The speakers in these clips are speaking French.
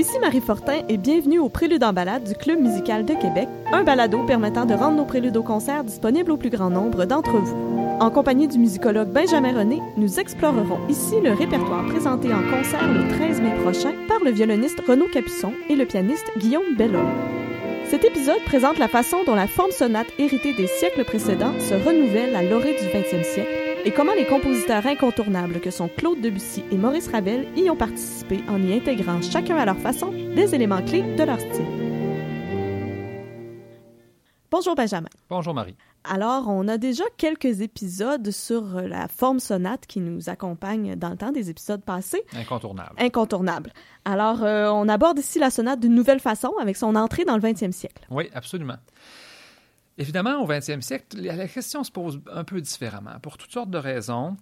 Ici Marie Fortin et bienvenue au Prélude en balade du Club musical de Québec, un balado permettant de rendre nos préludes au concert disponibles au plus grand nombre d'entre vous. En compagnie du musicologue Benjamin René, nous explorerons ici le répertoire présenté en concert le 13 mai prochain par le violoniste Renaud Capuçon et le pianiste Guillaume Bellon. Cet épisode présente la façon dont la forme sonate héritée des siècles précédents se renouvelle à l'orée du 20e siècle et comment les compositeurs incontournables que sont Claude Debussy et Maurice Ravel y ont participé en y intégrant chacun à leur façon des éléments clés de leur style. Bonjour Benjamin. Bonjour Marie. Alors, on a déjà quelques épisodes sur la forme sonate qui nous accompagne dans le temps des épisodes passés. Incontournable. Incontournable. Alors, euh, on aborde ici la sonate d'une nouvelle façon avec son entrée dans le 20e siècle. Oui, absolument. Évidemment, au 20e siècle, la question se pose un peu différemment, pour toutes sortes de raisons.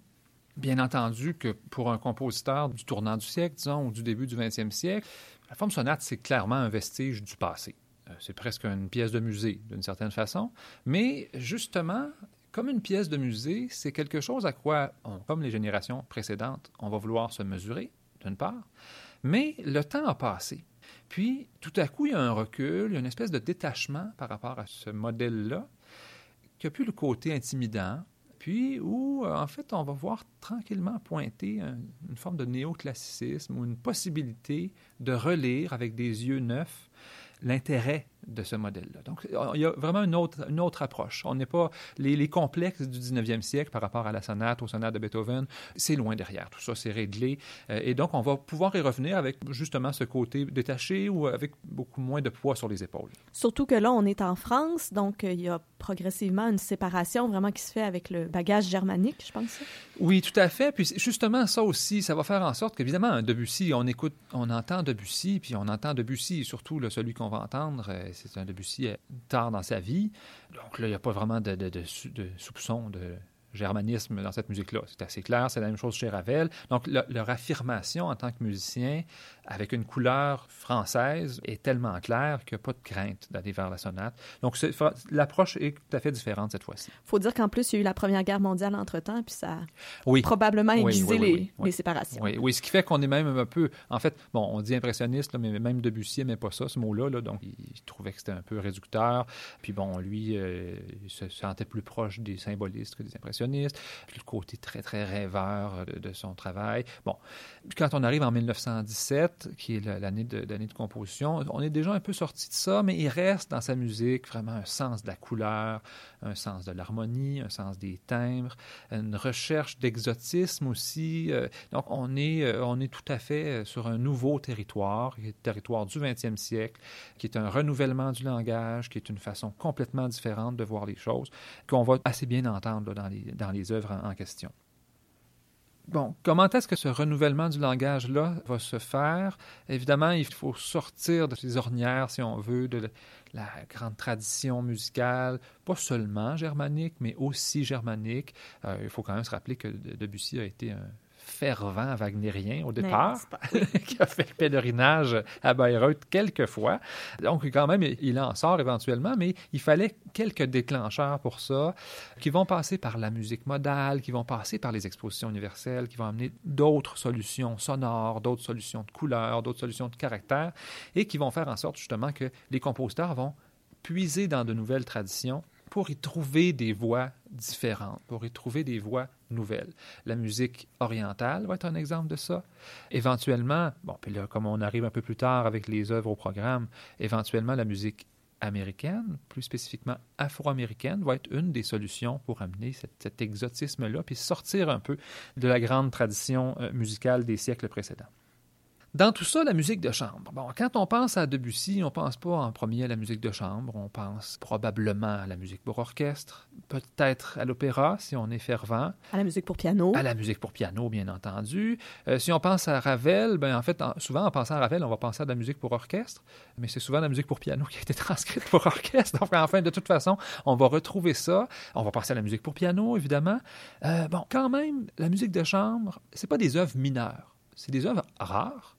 Bien entendu que pour un compositeur du tournant du siècle, disons, ou du début du 20e siècle, la forme sonate, c'est clairement un vestige du passé. Euh, c'est presque une pièce de musée, d'une certaine façon. Mais justement, comme une pièce de musée, c'est quelque chose à quoi, comme les générations précédentes, on va vouloir se mesurer, d'une part. Mais le temps a passé. Puis, tout à coup, il y a un recul, il y a une espèce de détachement par rapport à ce modèle-là, qui a plus le côté intimidant, puis où, en fait, on va voir tranquillement pointer une forme de néoclassicisme ou une possibilité de relire avec des yeux neufs l'intérêt de ce modèle-là. Donc, il y a vraiment une autre, une autre approche. On n'est pas... Les, les, complexes du 19e siècle par rapport à la sonate, aux sonates de Beethoven, c'est loin derrière. Tout ça, c'est réglé. Euh, et donc, on va pouvoir y revenir avec justement ce côté détaché ou avec beaucoup moins de poids sur les épaules. Surtout que là, on est en France, donc euh, il y a progressivement une séparation vraiment qui se fait avec le bagage germanique, je pense. Oui, tout à fait. Puis justement, ça aussi, ça va faire en sorte qu'évidemment, Debussy, on écoute, on entend Debussy, puis on entend Debussy, surtout là, celui qu'on va entendre, euh, c'est un Debussy tard dans sa vie. Donc là, il n'y a pas vraiment de, de, de, de soupçon de germanisme dans cette musique-là. C'est assez clair, c'est la même chose chez Ravel. Donc, le, leur affirmation en tant que musicien, avec une couleur française, est tellement claire qu'il n'y a pas de crainte d'aller vers la sonate. Donc, l'approche est tout à fait différente cette fois-ci. Il faut dire qu'en plus, il y a eu la Première Guerre mondiale entre-temps, puis ça a oui. probablement aiguisé oui, les, les, séparations. Oui, oui, ce qui fait qu'on est même un peu... En fait, bon, on dit impressionniste, là, mais même Debussy n'aimait pas ça, ce mot-là. Là, donc, il trouvait que c'était un peu réducteur. Puis bon, lui, euh, il se sentait plus proche des symbolistes que des impressionnistes le côté très, très rêveur de, de, son travail. Bon, quand on arrive en 1917, qui est l'année de composition, on est déjà un peu sorti de ça, mais il reste dans sa musique vraiment un sens de la couleur, un sens de l'harmonie, un sens des timbres, une recherche d'exotisme aussi. Euh, donc, on est, euh, on est tout à fait sur un nouveau territoire, qui est le territoire du 20e siècle, qui est un renouvellement du langage, qui est une façon complètement différente de voir les choses, qu'on va assez bien entendre là, dans, les, dans les œuvres en, question. Bon, comment est-ce que ce renouvellement du langage-là va se faire? Évidemment, il faut sortir de ces ornières, si on veut, de la grande tradition musicale, pas seulement germanique, mais aussi germanique. Euh, il faut quand même se rappeler que Debussy a été un fervent wagnérien au départ, qui a fait le pèlerinage à Bayreuth quelques fois. Donc, quand même, il en sort éventuellement, mais il fallait quelques déclencheurs pour ça, qui vont passer par la musique modale, qui vont passer par les expositions universelles, qui vont amener d'autres solutions sonores, d'autres solutions de couleurs, d'autres solutions de caractère, et qui vont faire en sorte justement que les compositeurs vont puiser dans de nouvelles traditions pour y trouver des voix différentes, pour y trouver des voix nouvelles. La musique orientale va être un exemple de ça. Éventuellement, bon, puis là, comme on arrive un peu plus tard avec les œuvres au programme, éventuellement la musique américaine, plus spécifiquement afro-américaine, va être une des solutions pour amener cet, cet exotisme-là, puis sortir un peu de la grande tradition euh, musicale des siècles précédents. Dans tout ça, la musique de chambre. Bon, quand on pense à Debussy, on pense pas en premier à la musique de chambre, on pense probablement à la musique pour orchestre, peut-être à l'opéra si on est fervent. À la musique pour piano. À la musique pour piano, bien entendu. Euh, si on pense à Ravel, ben en fait, en, souvent en pensant à Ravel, on va penser à de la musique pour orchestre, mais c'est souvent la musique pour piano qui a été transcrite pour orchestre. Donc, enfin, de toute façon, on va retrouver ça. On va penser à la musique pour piano, évidemment. Euh, bon, quand même, la musique de chambre, c'est pas des œuvres mineures. C'est des œuvres rares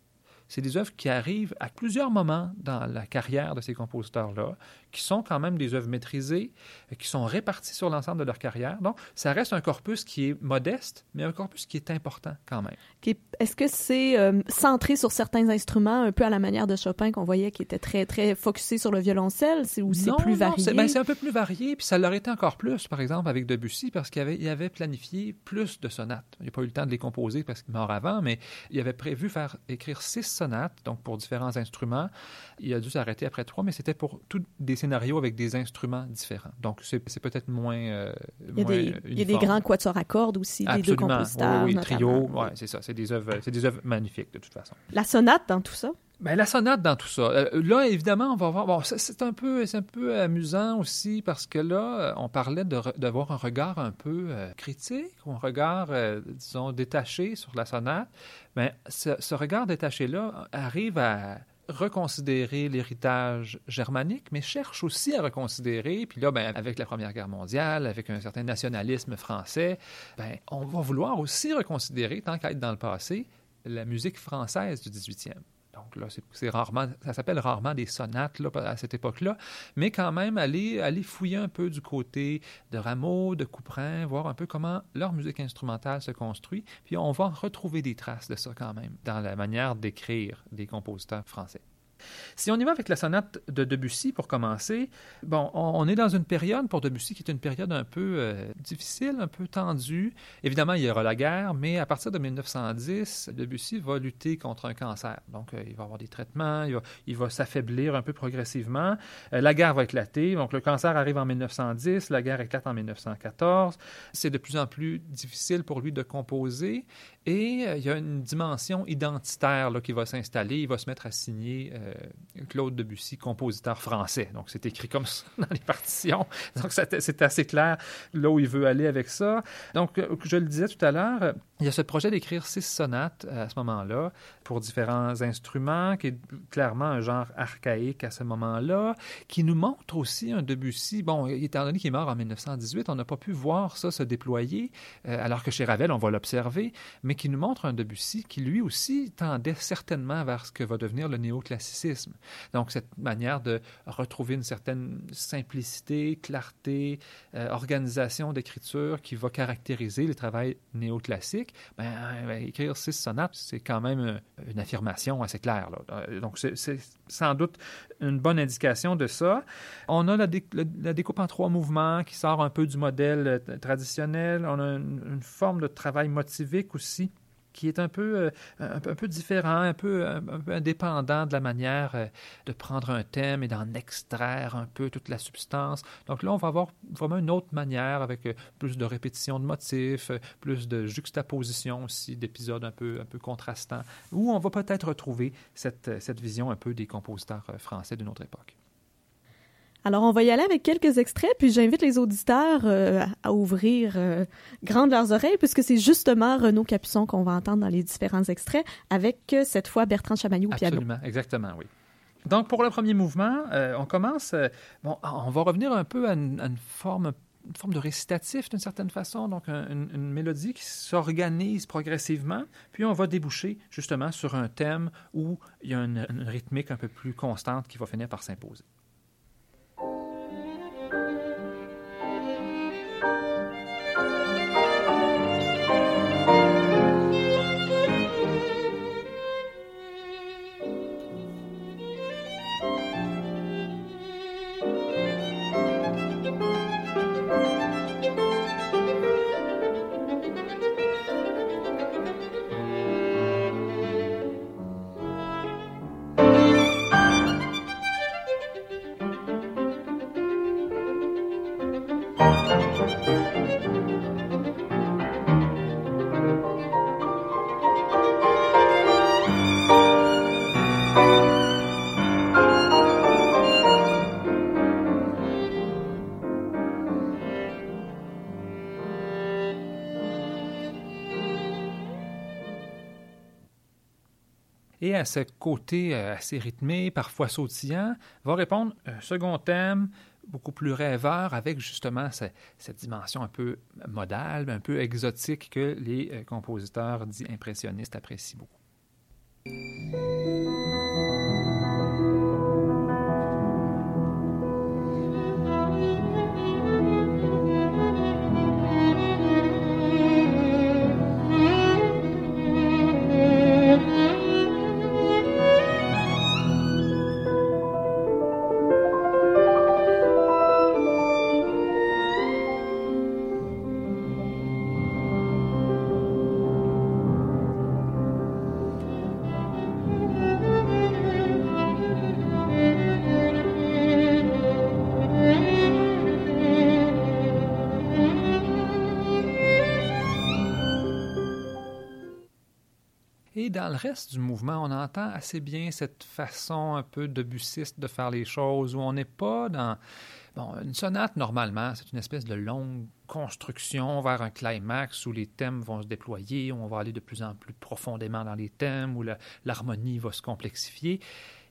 c'est des œuvres qui arrivent à plusieurs moments dans la carrière de ces compositeurs-là, qui sont quand même des œuvres maîtrisées, qui sont réparties sur l'ensemble de leur carrière. Donc, ça reste un corpus qui est modeste, mais un corpus qui est important quand même. Est-ce que c'est euh, centré sur certains instruments, un peu à la manière de Chopin qu'on voyait qui était très, très focusé sur le violoncelle, ou c'est plus varié? Ben, c'est un peu plus varié, puis ça l'aurait été encore plus, par exemple, avec Debussy, parce qu'il avait, il avait planifié plus de sonates. Il n'a pas eu le temps de les composer parce qu'il est mort avant, mais il avait prévu faire écrire six sonates, donc pour différents instruments. Il a dû s'arrêter après trois, mais c'était pour tous des scénarios avec des instruments différents. Donc, c'est peut-être moins, euh, il, y a des, il y a des grands quatuors à cordes aussi, des deux compositeurs. Oui, oui trio, ouais, c'est ça. C'est des, œuvres, des œuvres magnifiques, de toute façon. La sonate dans tout ça? Ben, la sonate dans tout ça. Euh, là, évidemment, on va voir. Bon, c'est un peu, c'est un peu amusant aussi parce que là, on parlait d'avoir un regard un peu euh, critique, un regard, disons, détaché sur la sonate. Mais ben, ce regard détaché-là arrive à reconsidérer l'héritage germanique, mais cherche aussi à reconsidérer, puis là, ben, avec la Première Guerre mondiale, avec un certain nationalisme français, ben, on va vouloir aussi reconsidérer, tant qu'à être dans le passé, la musique française du 18e. Donc là, c'est rarement, ça s'appelle rarement des sonates là, à cette époque-là, mais quand même aller, aller fouiller un peu du côté de Rameau, de Couperin, voir un peu comment leur musique instrumentale se construit, puis on va retrouver des traces de ça quand même dans la manière d'écrire des compositeurs français. Si on y va avec la sonate de Debussy pour commencer, bon, on, est dans une période pour Debussy qui est une période un peu euh, difficile, un peu tendue. Évidemment, il y aura la guerre, mais à partir de 1910, Debussy va lutter contre un cancer. Donc, euh, il va avoir des traitements, il va, s'affaiblir un peu progressivement. Euh, la guerre va éclater. Donc, le cancer arrive en 1910, la guerre éclate en 1914. C'est de plus en plus difficile pour lui de composer. Et il y a une dimension identitaire là, qui va s'installer. Il va se mettre à signer Claude Debussy, compositeur français. Donc, c'est écrit comme ça dans les partitions. Donc, c'est assez clair là où il veut aller avec ça. Donc, euh, je le disais tout à l'heure, il y a ce projet d'écrire six sonates à ce moment-là pour différents instruments, qui est clairement un genre archaïque à ce moment-là, qui nous montre aussi un Debussy. Bon, étant donné qu'il est mort en 1918, on n'a pas pu voir ça se déployer, euh, alors que chez Ravel, on va l'observer, mais qui nous montre un Debussy qui lui aussi tendait certainement vers ce que va devenir le néoclassicisme. Donc, cette manière de retrouver une certaine simplicité, clarté, euh, organisation d'écriture qui va caractériser le travail néoclassique, ben, ben, écrire six sonates, c'est quand même euh, une affirmation assez claire. Euh, donc, c'est sans doute une bonne indication de ça. On a la, découpe en trois mouvements qui sort un peu du modèle traditionnel. On a une forme de travail motivique aussi qui est un peu, euh, un, différent, un peu, un, peu, indépendant de la manière euh, de prendre un thème et d'en extraire un peu toute la substance. Donc là, on va avoir vraiment une autre manière avec euh, plus de répétition de motifs, plus de juxtaposition aussi, d'épisodes un peu, un peu contrastants, où on va peut-être retrouver cette, cette vision un peu des compositeurs français de notre époque. Alors, on va y aller avec quelques extraits, puis j'invite les auditeurs euh, à ouvrir euh, grandes leurs oreilles, puisque c'est justement Renaud Capuçon qu'on va entendre dans les différents extraits, avec euh, cette fois Bertrand Chamaillou au piano. Absolument, exactement, oui. Donc, pour le premier mouvement, on commence, bon, on va revenir un peu à une, forme une forme de récitatif d'une certaine façon, donc une, mélodie qui s'organise progressivement, puis on va déboucher justement sur un thème où il y a une rythmique un peu plus constante qui va finir par s'imposer. À ce côté euh, assez rythmé, parfois sautillant, va répondre un second thème beaucoup plus rêveur avec justement cette, dimension un peu modale, un peu exotique que les euh, compositeurs dits impressionnistes apprécient beaucoup. Et dans le reste du mouvement, on entend assez bien cette façon un peu debussiste de faire les choses, où on n'est pas dans... Bon, une sonate, normalement, c'est une espèce de longue construction vers un climax où les thèmes vont se déployer, où on va aller de plus en plus profondément dans les thèmes, où l'harmonie va se complexifier.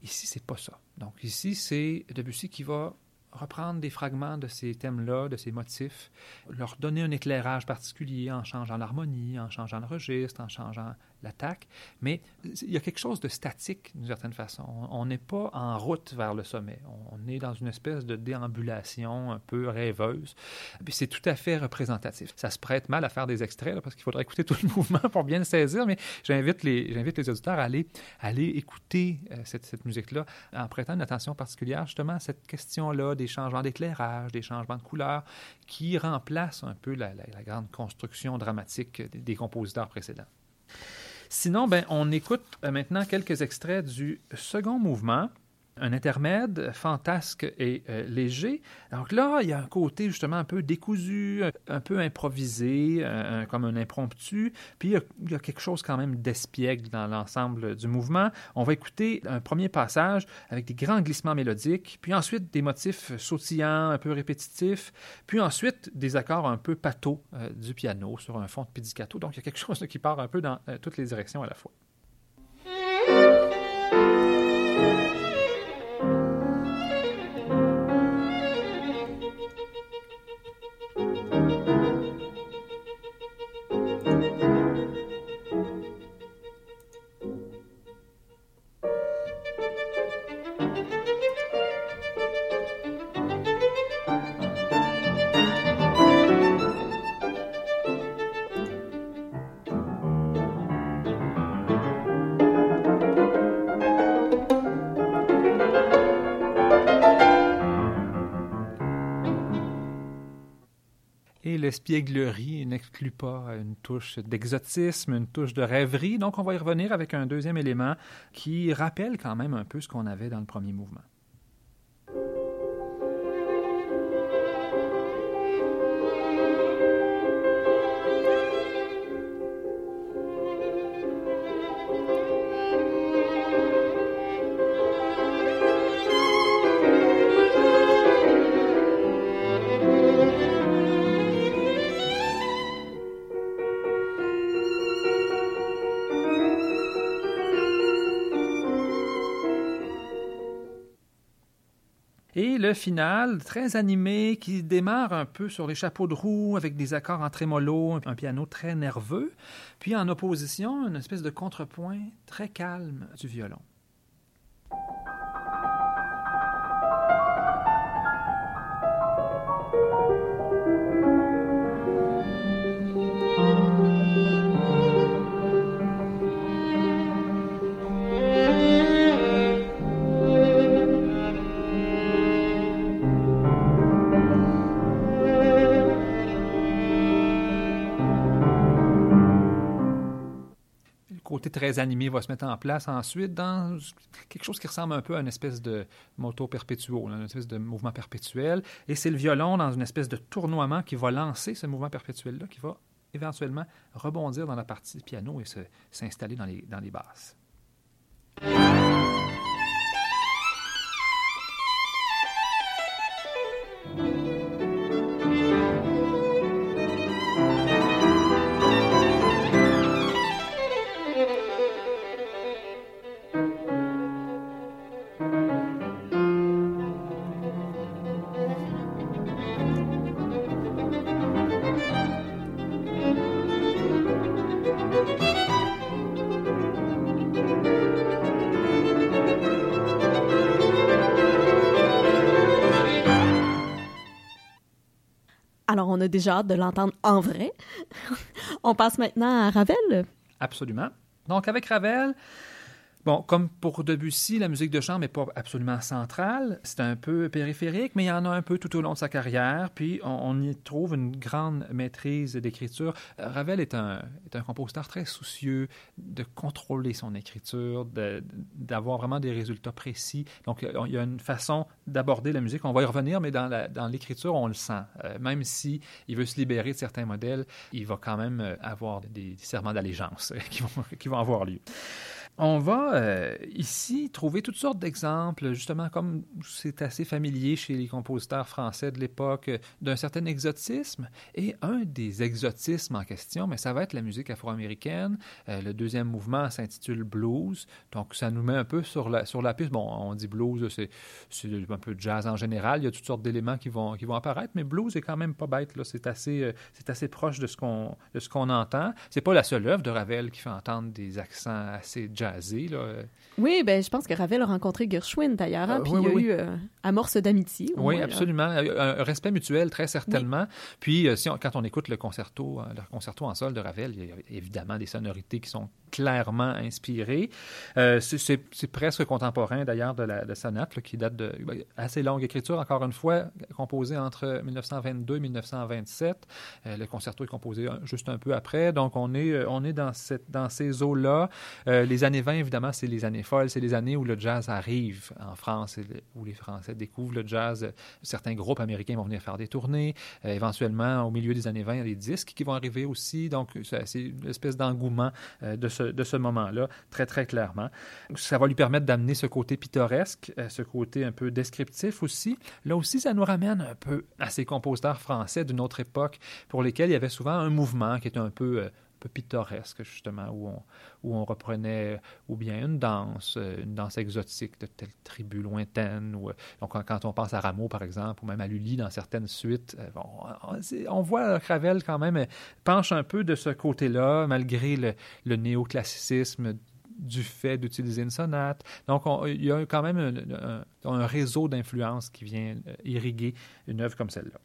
Ici, c'est pas ça. Donc ici, c'est Debussy qui va reprendre des fragments de ces thèmes-là, de ces motifs, leur donner un éclairage particulier en changeant l'harmonie, en changeant le registre, en changeant l'attaque, mais il y a quelque chose de statique d'une certaine façon. On n'est pas en route vers le sommet. On est dans une espèce de déambulation un peu rêveuse. C'est tout à fait représentatif. Ça se prête mal à faire des extraits parce qu'il faudrait écouter tout le mouvement pour bien le saisir, mais j'invite les, auditeurs à aller, écouter euh, cette, musique-là en prêtant une attention particulière justement à cette question-là des changements d'éclairage, des changements de couleur qui remplacent un peu la, grande construction dramatique des compositeurs précédents. Sinon, ben, on écoute euh, maintenant quelques extraits du second mouvement un intermède fantasque et euh, léger. Donc là, il y a un côté justement un peu décousu, un peu improvisé, comme un impromptu. Puis il y, a, quelque chose quand même d'espiègle dans l'ensemble du mouvement. On va écouter un premier passage avec des grands glissements mélodiques, puis ensuite des motifs sautillants, un peu répétitifs, puis ensuite des accords un peu pato euh, du piano sur un fond de pizzicato. Donc il y a quelque chose qui part un peu dans euh, toutes les directions à la fois. L'espièglerie n'exclut pas une touche d'exotisme, une touche de rêverie. Donc, on va y revenir avec un deuxième élément qui rappelle quand même un peu ce qu'on avait dans le premier mouvement. Le final, très animé, qui démarre un peu sur les chapeaux de roue avec des accords en trémolo, un piano très nerveux, puis en opposition, une espèce de contrepoint très calme du violon. Très animé va se mettre en place ensuite dans quelque chose qui ressemble un peu à une espèce de moto perpétuel, une espèce de mouvement perpétuel. Et c'est le violon dans une espèce de tournoiement qui va lancer ce mouvement perpétuel-là, qui va éventuellement rebondir dans la partie piano et s'installer dans les, dans les basses. On a déjà hâte de l'entendre en vrai. on passe maintenant à Ravel. Absolument. Donc, avec Ravel, Comme pour Debussy, la musique de chambre n'est pas absolument centrale, c'est un peu périphérique, mais il y en a un peu tout au long de sa carrière, puis on, y trouve une grande maîtrise d'écriture. Euh, Ravel est un, compositeur très soucieux de contrôler son écriture, d'avoir vraiment des résultats précis. Donc, il y a une façon d'aborder la musique. On va y revenir, mais dans l'écriture, on le sent. Euh, même si veut se libérer de certains modèles, il va quand même euh, avoir des, serments d'allégeance vont, qui vont avoir lieu. On va euh, ici trouver toutes sortes d'exemples, justement comme c'est assez familier chez les compositeurs français de l'époque, d'un certain exotisme. Et un des exotismes en question, mais ça va être la musique afro-américaine. Euh, le deuxième mouvement s'intitule Blues, donc ça nous met un peu sur la, sur la piste. Bon, on dit blues, c'est, un peu jazz en général. Il y a toutes sortes d'éléments qui vont, qui vont apparaître, mais blues est quand même pas bête. C'est, assez, euh, c'est assez proche de ce qu'on, qu'on entend. C'est pas la seule œuvre de Ravel qui fait entendre des accents assez jazz oui, ben, je pense que Ravel a rencontré Gershwin d'ailleurs, hein, ah, puis il y a eu euh, amorce d'amitié. Oui, absolument. Un, respect mutuel, très certainement. Puis, euh, si quand on écoute le concerto, euh, le concerto en sol de Ravel, il y a évidemment des sonorités qui sont clairement inspirées. c'est presque contemporain d'ailleurs de la sonate, qui date de ben, assez longue écriture, encore une fois, composée entre 1922 et 1927. le concerto est composé juste un peu après. Donc, on est, on est dans, cette, dans ces eaux-là. les années 20, évidemment, c'est les années folles, c'est les années où le jazz arrive en France, où les Français découvrent le jazz. Certains groupes américains vont venir faire des tournées. Euh, éventuellement, au milieu des années 20, il y a des disques qui vont arriver aussi. Donc, c'est une espèce d'engouement euh, de ce, de ce moment-là, très, très clairement. Ça va lui permettre d'amener ce côté pittoresque, euh, ce côté un peu descriptif aussi. Là aussi, ça nous ramène un peu à ces compositeurs français d'une autre époque pour lesquels il y avait souvent un mouvement qui était un peu peu pittoresque, justement, où on, où on reprenait ou bien une danse, euh, une danse exotique de telle tribu lointaine. Ou, euh, donc, quand on pense à Rameau, par exemple, ou même à Lully dans certaines suites, euh, on, voit que Ravel, quand même, penche un peu de ce côté-là, malgré le, néoclassicisme du fait d'utiliser une sonate. Donc, il y a quand même un, un réseau d'influence qui vient irriguer une œuvre comme celle-là.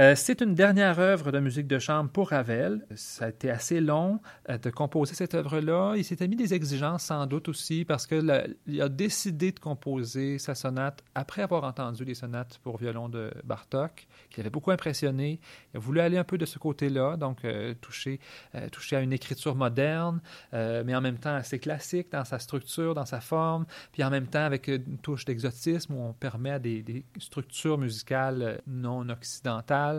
Euh, c'est une dernière œuvre de musique de chambre pour Ravel. Ça a été assez long euh, de composer cette œuvre-là. Il s'était mis des exigences sans doute aussi parce qu'il a décidé de composer sa sonate après avoir entendu les sonates pour violon de Bartok, qui avait beaucoup impressionné. Il a voulu aller un peu de ce côté-là, donc euh, toucher à une écriture moderne, mais en même temps assez classique dans sa structure, dans sa forme, puis en même temps avec une touche d'exotisme où on permet à des structures musicales non occidentales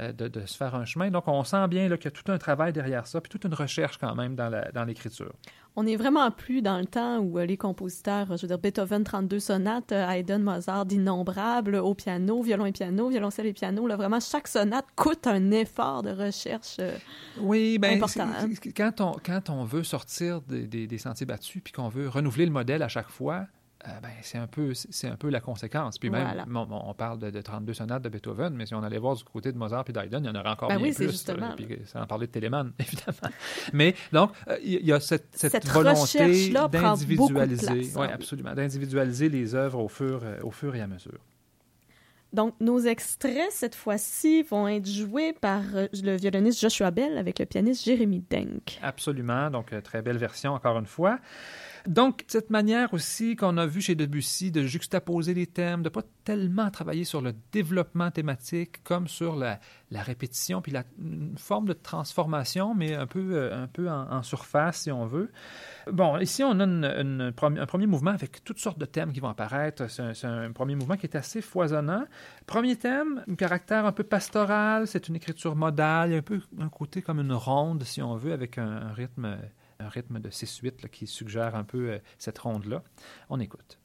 euh, de, se faire un chemin. Donc, on sent bien qu'il y a tout un travail derrière ça, puis toute une recherche quand même dans l'écriture. on n'est vraiment plus dans le temps où euh, les compositeurs, je veux dire, Beethoven 32 sonates, euh, Haydn, Mozart d'innombrables au piano, violon et piano, violoncelle et piano. Là, vraiment, chaque sonate coûte un effort de recherche oui, ben, important. Hein? Quand on, quand on veut sortir des, des sentiers battus puis qu'on veut renouveler le modèle à chaque fois, euh, ben, c'est un peu c'est un peu la conséquence. Puis même, on, parle de, 32 sonates de Beethoven, mais si on allait voir du côté de Mozart et d'Haydn, il y en aurait encore ben bien plus. Justement. puis ça en parlait de Telemann, évidemment. mais donc, euh, il y a cette, cette, volonté d'individualiser, oui, absolument, d'individualiser les œuvres au fur, euh, au fur et à mesure. Donc, nos extraits, cette fois-ci, vont être joués par le violoniste Joshua Bell avec le pianiste Jérémy Denk. Absolument. Donc, très belle version, encore une fois. Donc, cette manière aussi qu'on a vu chez Debussy de juxtaposer les thèmes, de pas tellement travailler sur le développement thématique comme sur la, répétition, puis la, une forme de transformation, mais un peu, euh, un peu en, surface, si on veut. Bon, ici, on a un premier mouvement avec toutes sortes de thèmes qui vont apparaître. C'est un, premier mouvement qui est assez foisonnant. Premier thème, un caractère un peu pastoral, c'est une écriture modale, un peu un côté comme une ronde, si on veut, avec un rythme un rythme de 6-8 qui suggère un peu euh, cette ronde-là. On écoute.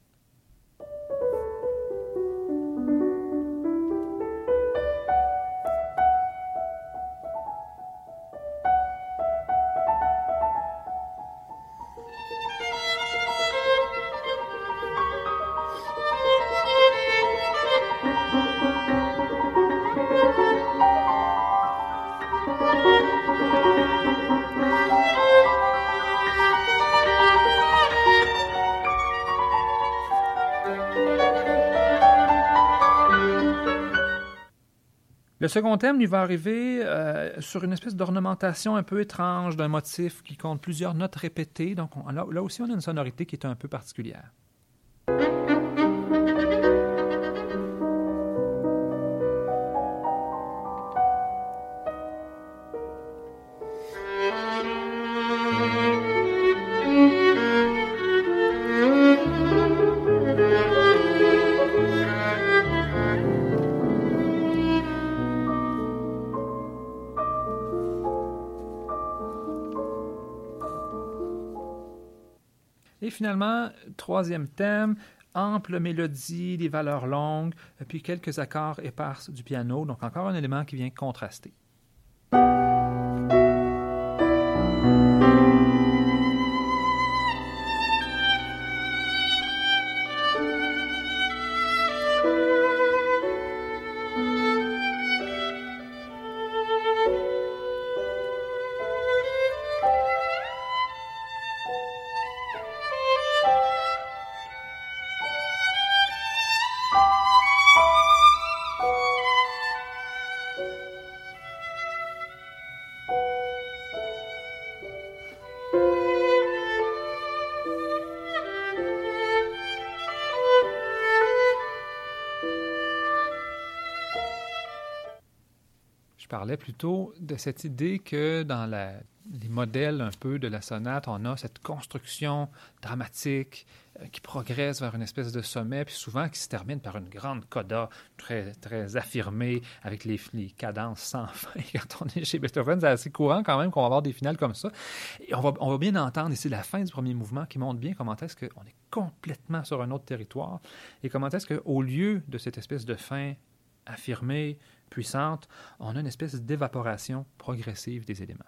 Le second thème lui va arriver euh, sur une espèce d'ornementation un peu étrange d'un motif qui compte plusieurs notes répétées. Donc on- là, là aussi, on a une sonorité qui est un peu particulière. Troisième thème, ample mélodie, des valeurs longues, puis quelques accords éparses du piano. Donc encore un élément qui vient contraster. Parlais plutôt de cette idée que dans les modèles un peu de la sonate, on a cette construction dramatique euh, qui progresse vers une espèce de sommet, puis souvent qui se termine par une grande coda très, très affirmée avec les, cadences sans fin. Quand on est chez Beethoven, c'est assez courant quand même qu'on va avoir des finales comme ça. On va bien entendre ici la fin du premier mouvement qui montre bien comment est-ce qu'on est complètement sur un autre territoire et comment est-ce qu'au lieu de cette espèce de fin affirmée, puissante, on a une espèce d'évaporation progressive des éléments.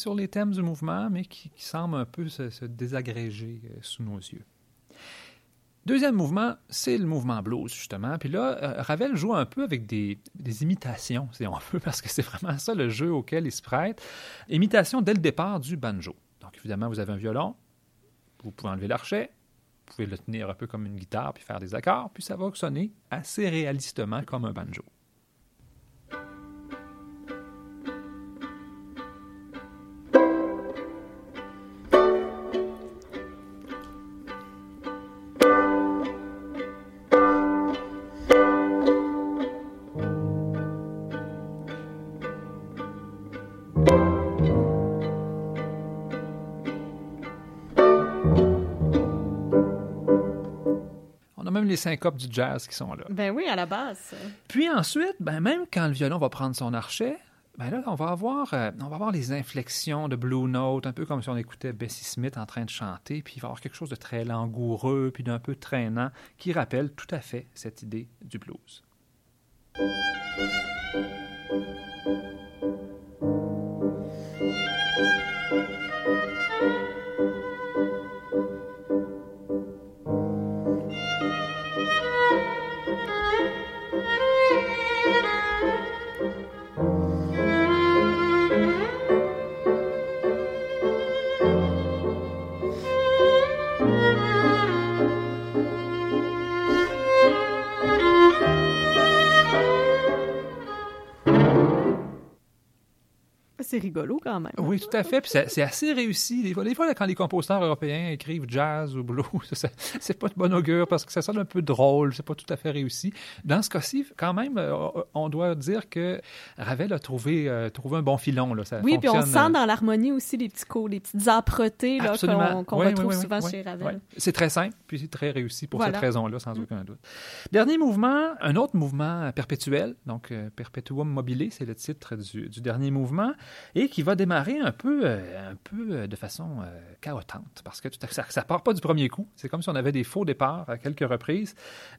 Sur les thèmes du mouvement, mais qui, semble un peu se, désagréger euh, sous nos yeux. Deuxième mouvement, c'est le mouvement blues, justement. Puis là, euh, Ravel joue un peu avec des, des imitations, si on veut, parce que c'est vraiment ça le jeu auquel il se prête. Imitation dès le départ du banjo. Donc, évidemment, vous avez un violon, vous pouvez enlever l'archet, vous pouvez le tenir un peu comme une guitare, puis faire des accords, puis ça va sonner assez réalistement comme un banjo. Les syncopes du jazz qui sont là. Ben oui, à la base. Puis ensuite, ben même quand le violon va prendre son archet, ben là, on va avoir, euh, on va avoir les inflexions de Blue Note, un peu comme si on écoutait Bessie Smith en train de chanter, puis il va y avoir quelque chose de très langoureux, puis d'un peu traînant, qui rappelle tout à fait cette idée du blues. C'est rigolo quand même. Oui, tout à fait. Puis c'est assez réussi. Des fois, des fois, quand les compositeurs européens écrivent jazz ou blues, c'est pas de bon augure parce que ça sonne un peu drôle, c'est pas tout à fait réussi. Dans ce cas-ci, quand même, euh, on doit dire que Ravel a trouvé, euh, trouvé un bon filon. Là. Ça Oui, puis on sent euh, dans l'harmonie aussi les petits cours, les petites âpretés qu'on Oui, retrouve oui, oui, souvent chez Ravel. C'est très simple, puis c'est très réussi pour Voilà. cette raison-là, sans aucun doute. Dernier mouvement, un autre mouvement perpétuel, donc euh, Perpetuum mobile, c'est le titre du, du dernier mouvement. Et qui va démarrer un peu, euh, un peu euh, de façon euh, chaotante, parce que ça ne part pas du premier coup. C'est comme si on avait des faux départs à quelques reprises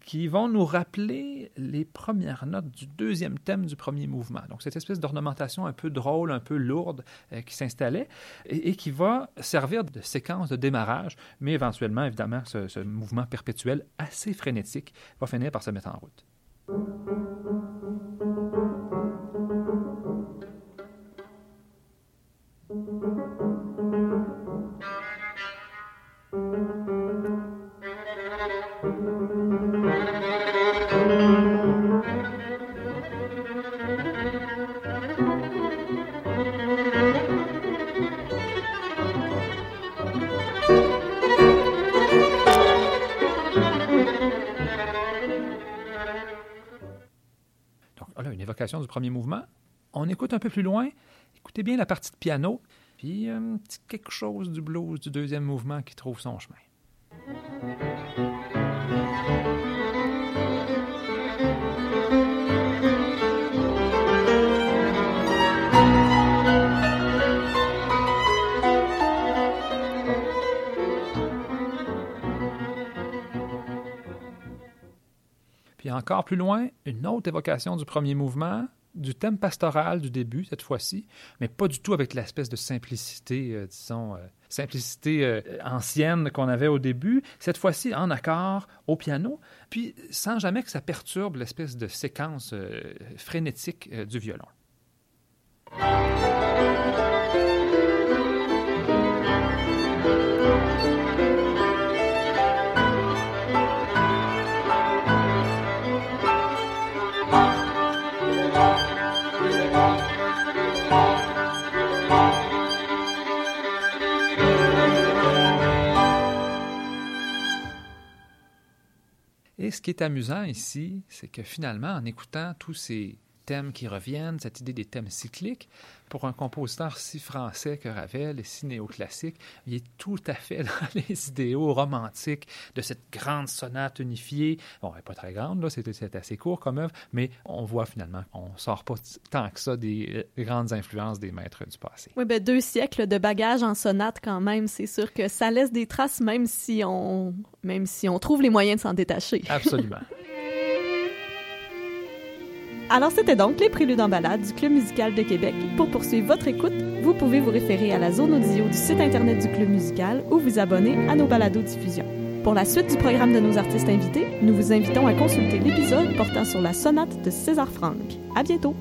qui vont nous rappeler les premières notes du deuxième thème du premier mouvement. Donc, cette espèce d'ornementation un peu drôle, un peu lourde qui s'installait et, qui va servir de séquence de démarrage, mais éventuellement, évidemment, ce mouvement perpétuel assez frénétique va finir par se mettre en route. Du premier mouvement. On écoute un peu plus loin. Écoutez bien la partie de piano, puis un petit quelque chose du blues du deuxième mouvement qui trouve son chemin. Puis encore plus loin, une autre évocation du premier mouvement, du thème pastoral du début, cette fois-ci, mais pas du tout avec l'espèce de simplicité, euh, disons, euh, simplicité euh, ancienne qu'on avait au début. Cette fois-ci, en accord, au piano, puis sans jamais que ça perturbe l'espèce de séquence frénétique du violon. Ce qui est amusant ici, c'est que finalement, en écoutant tous ces thèmes qui reviennent, cette idée des thèmes cycliques, pour un compositeur si français que Ravel et si néoclassique, il est tout à fait dans les idéaux romantiques de cette grande sonate unifiée. Bon, elle n'est pas très grande, là, c'est c'est assez court comme œuvre, mais on voit finalement qu'on ne sort pas tant que ça des euh, grandes influences des maîtres du passé. Oui, ben deux siècles de bagages en sonate quand même, c'est sûr que ça laisse des traces même si on même si on trouve les moyens de s'en détacher. Absolument. Alors c'était donc les préludes en balade du Club musical de Québec. Pour poursuivre votre écoute, vous pouvez vous référer à la zone audio du site internet du Club musical ou vous abonner à nos balados diffusions. Pour la suite du programme de nos artistes invités, nous vous invitons à consulter l'épisode portant sur la sonate de César Franck. À bientôt!